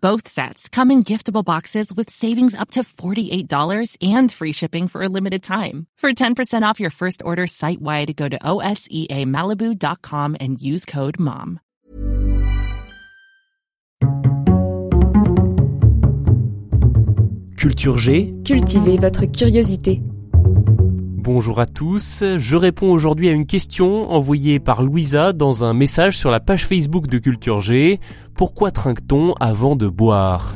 Both sets come in giftable boxes with savings up to $48 and free shipping for a limited time. For 10% off your first order site wide, go to OSEAMalibu.com and use code MOM. Culture G. Cultivez votre curiosité. Bonjour à tous, je réponds aujourd'hui à une question envoyée par Louisa dans un message sur la page Facebook de Culture G. Pourquoi trinque-t-on avant de boire?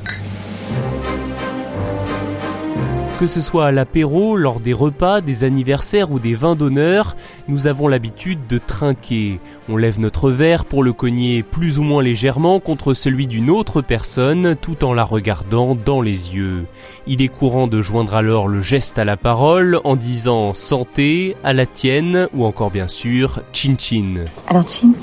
Que ce soit à l'apéro, lors des repas, des anniversaires ou des vins d'honneur, nous avons l'habitude de trinquer. On lève notre verre pour le cogner plus ou moins légèrement contre celui d'une autre personne tout en la regardant dans les yeux. Il est courant de joindre alors le geste à la parole en disant santé, à la tienne ou encore bien sûr chin chin. Alors chin?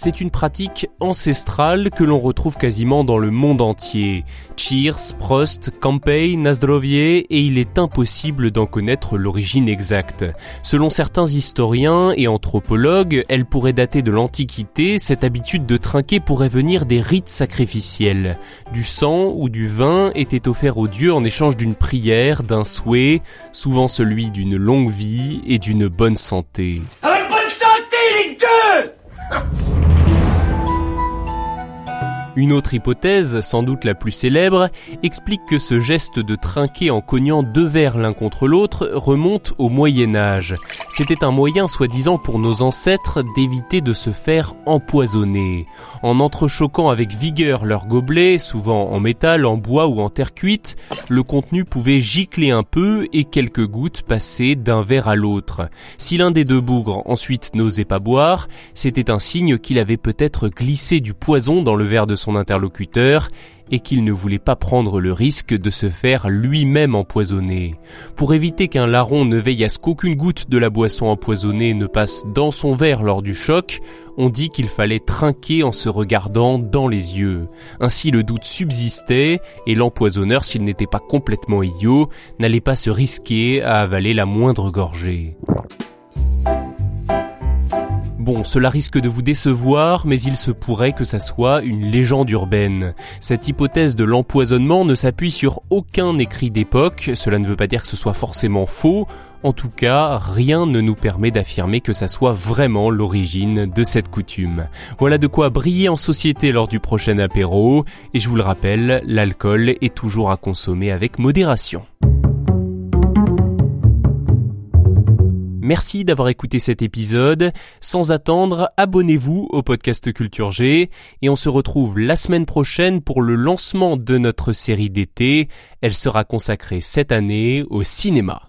C'est une pratique ancestrale que l'on retrouve quasiment dans le monde entier. Cheers, Prost, Campey, Nazdrovie et il est impossible d'en connaître l'origine exacte. Selon certains historiens et anthropologues, elle pourrait dater de l'Antiquité, cette habitude de trinquer pourrait venir des rites sacrificiels. Du sang ou du vin était offert aux dieux en échange d'une prière, d'un souhait, souvent celui d'une longue vie et d'une bonne santé. Avec Une autre hypothèse, sans doute la plus célèbre, explique que ce geste de trinquer en cognant deux verres l'un contre l'autre remonte au Moyen Âge. C'était un moyen soi-disant pour nos ancêtres d'éviter de se faire empoisonner. En entrechoquant avec vigueur leurs gobelets, souvent en métal, en bois ou en terre cuite, le contenu pouvait gicler un peu et quelques gouttes passaient d'un verre à l'autre. Si l'un des deux bougres ensuite n'osait pas boire, c'était un signe qu'il avait peut-être glissé du poison dans le verre de interlocuteur et qu'il ne voulait pas prendre le risque de se faire lui-même empoisonner. Pour éviter qu'un larron ne veille à ce qu'aucune goutte de la boisson empoisonnée ne passe dans son verre lors du choc, on dit qu'il fallait trinquer en se regardant dans les yeux. Ainsi le doute subsistait et l'empoisonneur, s'il n'était pas complètement idiot, n'allait pas se risquer à avaler la moindre gorgée. Bon, cela risque de vous décevoir, mais il se pourrait que ça soit une légende urbaine. Cette hypothèse de l'empoisonnement ne s'appuie sur aucun écrit d'époque, cela ne veut pas dire que ce soit forcément faux, en tout cas, rien ne nous permet d'affirmer que ça soit vraiment l'origine de cette coutume. Voilà de quoi briller en société lors du prochain apéro, et je vous le rappelle, l'alcool est toujours à consommer avec modération. Merci d'avoir écouté cet épisode. Sans attendre, abonnez-vous au podcast Culture G et on se retrouve la semaine prochaine pour le lancement de notre série d'été. Elle sera consacrée cette année au cinéma.